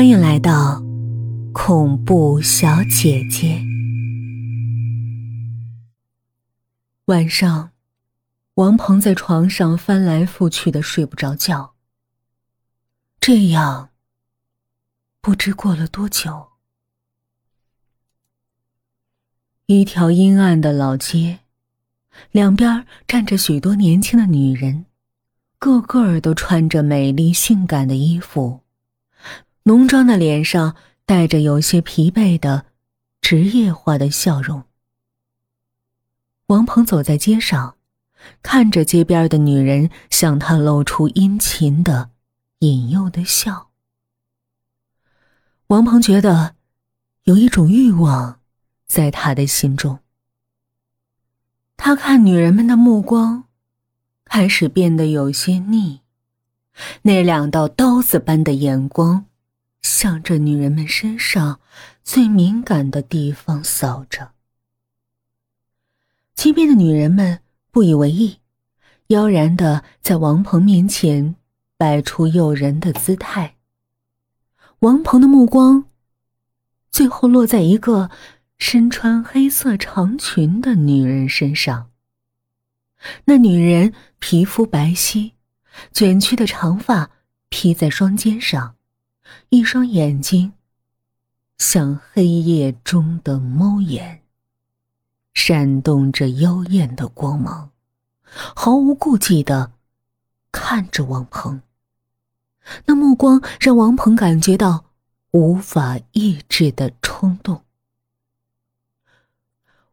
欢迎来到恐怖小姐姐。晚上，王鹏在床上翻来覆去的睡不着觉。这样，不知过了多久，一条阴暗的老街，两边站着许多年轻的女人，个个都穿着美丽性感的衣服。浓妆的脸上带着有些疲惫的职业化的笑容。王鹏走在街上，看着街边的女人向他露出殷勤的、引诱的笑。王鹏觉得有一种欲望在他的心中。他看女人们的目光开始变得有些腻，那两道刀子般的眼光。向着女人们身上最敏感的地方扫着，街边的女人们不以为意，妖然的在王鹏面前摆出诱人的姿态。王鹏的目光最后落在一个身穿黑色长裙的女人身上。那女人皮肤白皙，卷曲的长发披在双肩上。一双眼睛，像黑夜中的猫眼，闪动着妖艳的光芒，毫无顾忌的看着王鹏。那目光让王鹏感觉到无法抑制的冲动。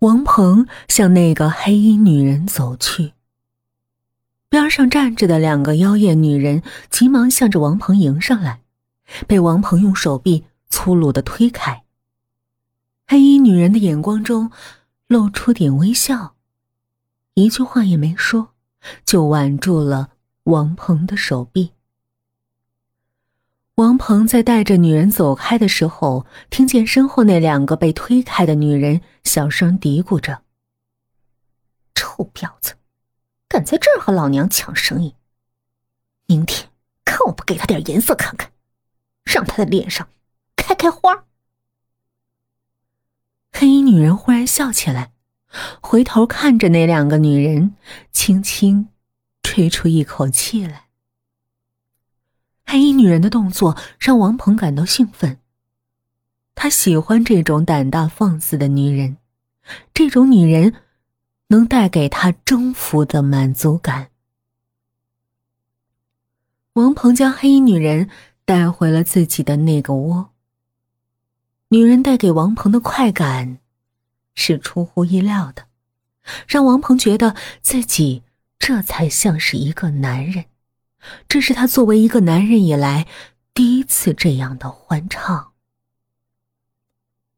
王鹏向那个黑衣女人走去，边上站着的两个妖艳女人急忙向着王鹏迎上来。被王鹏用手臂粗鲁的推开。黑衣女人的眼光中露出点微笑，一句话也没说，就挽住了王鹏的手臂。王鹏在带着女人走开的时候，听见身后那两个被推开的女人小声嘀咕着：“臭婊子，敢在这儿和老娘抢生意！明天看我不给他点颜色看看！”让他的脸上开开花。黑衣女人忽然笑起来，回头看着那两个女人，轻轻吹出一口气来。黑衣女人的动作让王鹏感到兴奋。他喜欢这种胆大放肆的女人，这种女人能带给他征服的满足感。王鹏将黑衣女人。带回了自己的那个窝。女人带给王鹏的快感，是出乎意料的，让王鹏觉得自己这才像是一个男人。这是他作为一个男人以来第一次这样的欢畅。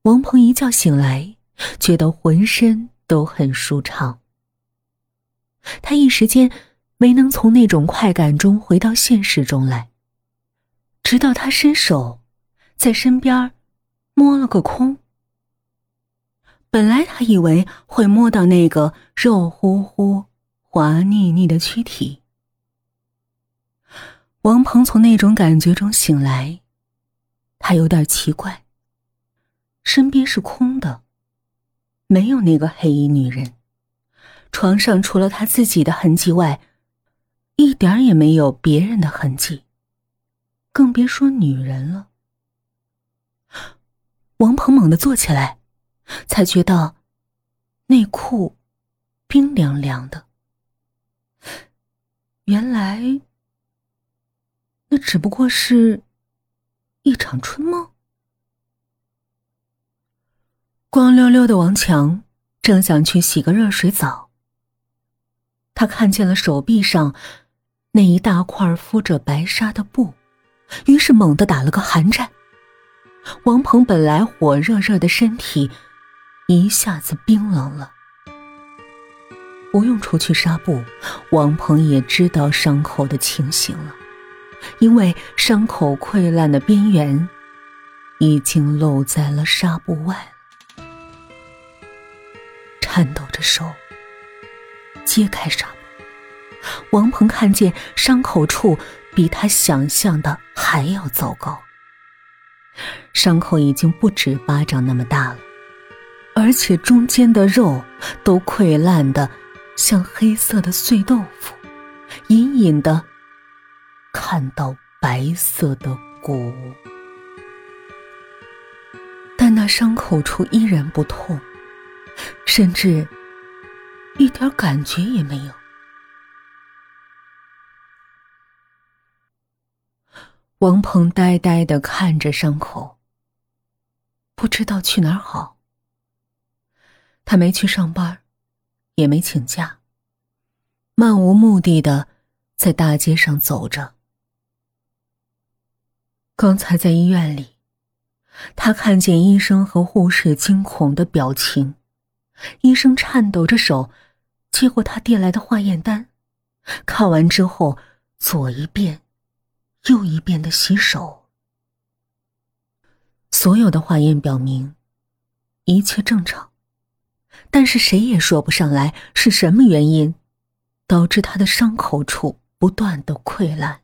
王鹏一觉醒来，觉得浑身都很舒畅。他一时间没能从那种快感中回到现实中来。直到他伸手，在身边摸了个空。本来他以为会摸到那个肉乎乎、滑腻腻的躯体。王鹏从那种感觉中醒来，他有点奇怪。身边是空的，没有那个黑衣女人，床上除了他自己的痕迹外，一点也没有别人的痕迹。更别说女人了。王鹏猛地坐起来，才觉得内裤冰凉凉的。原来那只不过是一场春梦。光溜溜的王强正想去洗个热水澡，他看见了手臂上那一大块敷着白纱的布。于是猛地打了个寒颤，王鹏本来火热热的身体一下子冰冷了。不用除去纱布，王鹏也知道伤口的情形了，因为伤口溃烂的边缘已经露在了纱布外。颤抖着手揭开纱布，王鹏看见伤口处。比他想象的还要糟糕。伤口已经不止巴掌那么大了，而且中间的肉都溃烂的像黑色的碎豆腐，隐隐的看到白色的骨。但那伤口处依然不痛，甚至一点感觉也没有。王鹏呆呆的看着伤口，不知道去哪好。他没去上班，也没请假，漫无目的的在大街上走着。刚才在医院里。他看见医生和护士惊恐的表情，医生颤抖着手接过他递来的化验单，看完之后左一遍，又一遍的洗手。所有的化验表明一切正常，但是谁也说不上来是什么原因导致他的伤口处不断的溃烂，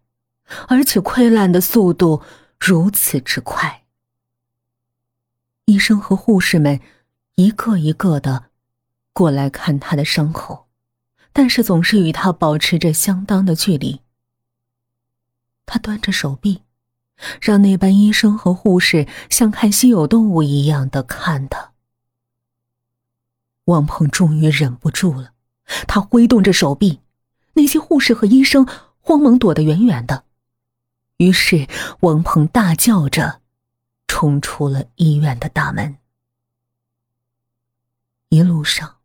而且溃烂的速度如此之快。医生和护士们一个一个的过来看他的伤口，但是总是与他保持着相当的距离。他端着手臂，让那班医生和护士像看稀有动物一样的看他。王鹏终于忍不住了，他挥动着手臂，那些护士和医生慌忙躲得远远的。于是王鹏大叫着。冲出了医院的大门。一路上，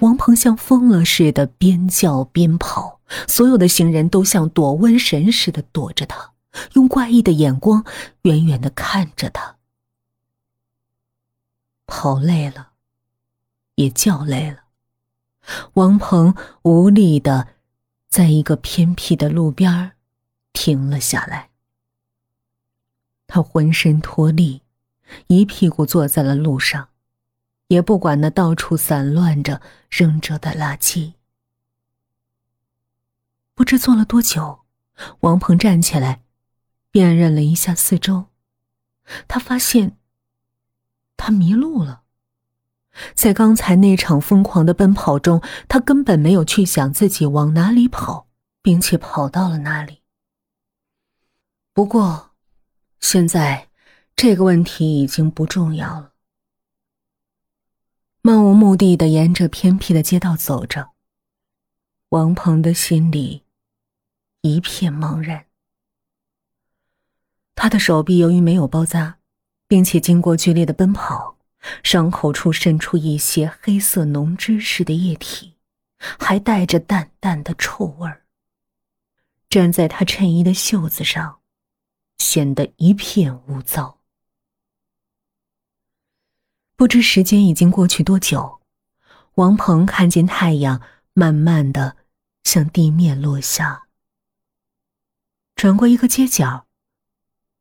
王鹏像疯了似的边叫边跑，所有的行人都像躲瘟神似的躲着他，用怪异的眼光远远的看着他。跑累了，也叫累了，王鹏无力的在一个偏僻的路边停了下来。他浑身脱力，一屁股坐在了路上，也不管那到处散乱着扔着的垃圾。不知坐了多久，王鹏站起来，辨认了一下四周，他发现他迷路了。在刚才那场疯狂的奔跑中，他根本没有去想自己往哪里跑，并且跑到了哪里。不过。现在，这个问题已经不重要了。漫无目的的沿着偏僻的街道走着，王鹏的心里一片茫然。他的手臂由于没有包扎，并且经过剧烈的奔跑，伤口处渗出一些黑色浓汁似的液体，还带着淡淡的臭味儿，粘在他衬衣的袖子上。显得一片污糟。不知时间已经过去多久，王鹏看见太阳慢慢的向地面落下。转过一个街角，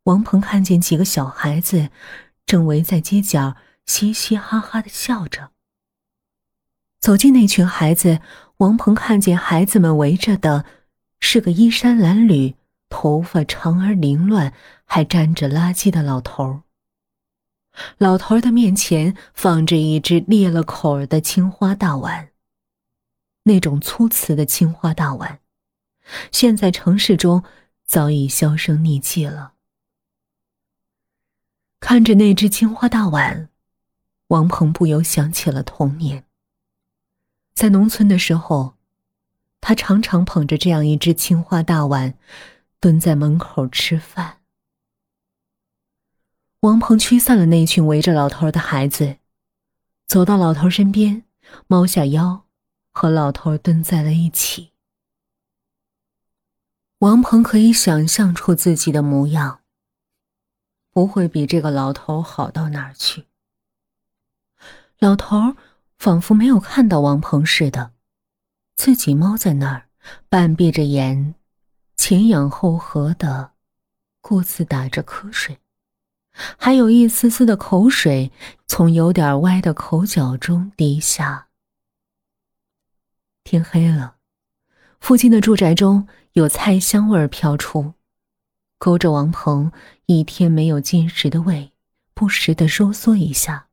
王鹏看见几个小孩子正围在街角嘻嘻哈哈的笑着。走进那群孩子，王鹏看见孩子们围着的是个衣衫褴褛。头发长而凌乱，还沾着垃圾的老头儿。老头儿的面前放着一只裂了口儿的青花大碗。那种粗瓷的青花大碗，现在城市中早已销声匿迹了。看着那只青花大碗，王鹏不由想起了童年。在农村的时候，他常常捧着这样一只青花大碗。蹲在门口吃饭。王鹏驱散了那群围着老头的孩子，走到老头身边，猫下腰，和老头蹲在了一起。王鹏可以想象出自己的模样，不会比这个老头好到哪儿去。老头仿佛没有看到王鹏似的，自己猫在那儿，半闭着眼。前仰后合的，顾自打着瞌睡，还有一丝丝的口水从有点歪的口角中滴下。天黑了，附近的住宅中有菜香味儿飘出，勾着王鹏一天没有进食的胃，不时的收缩一下。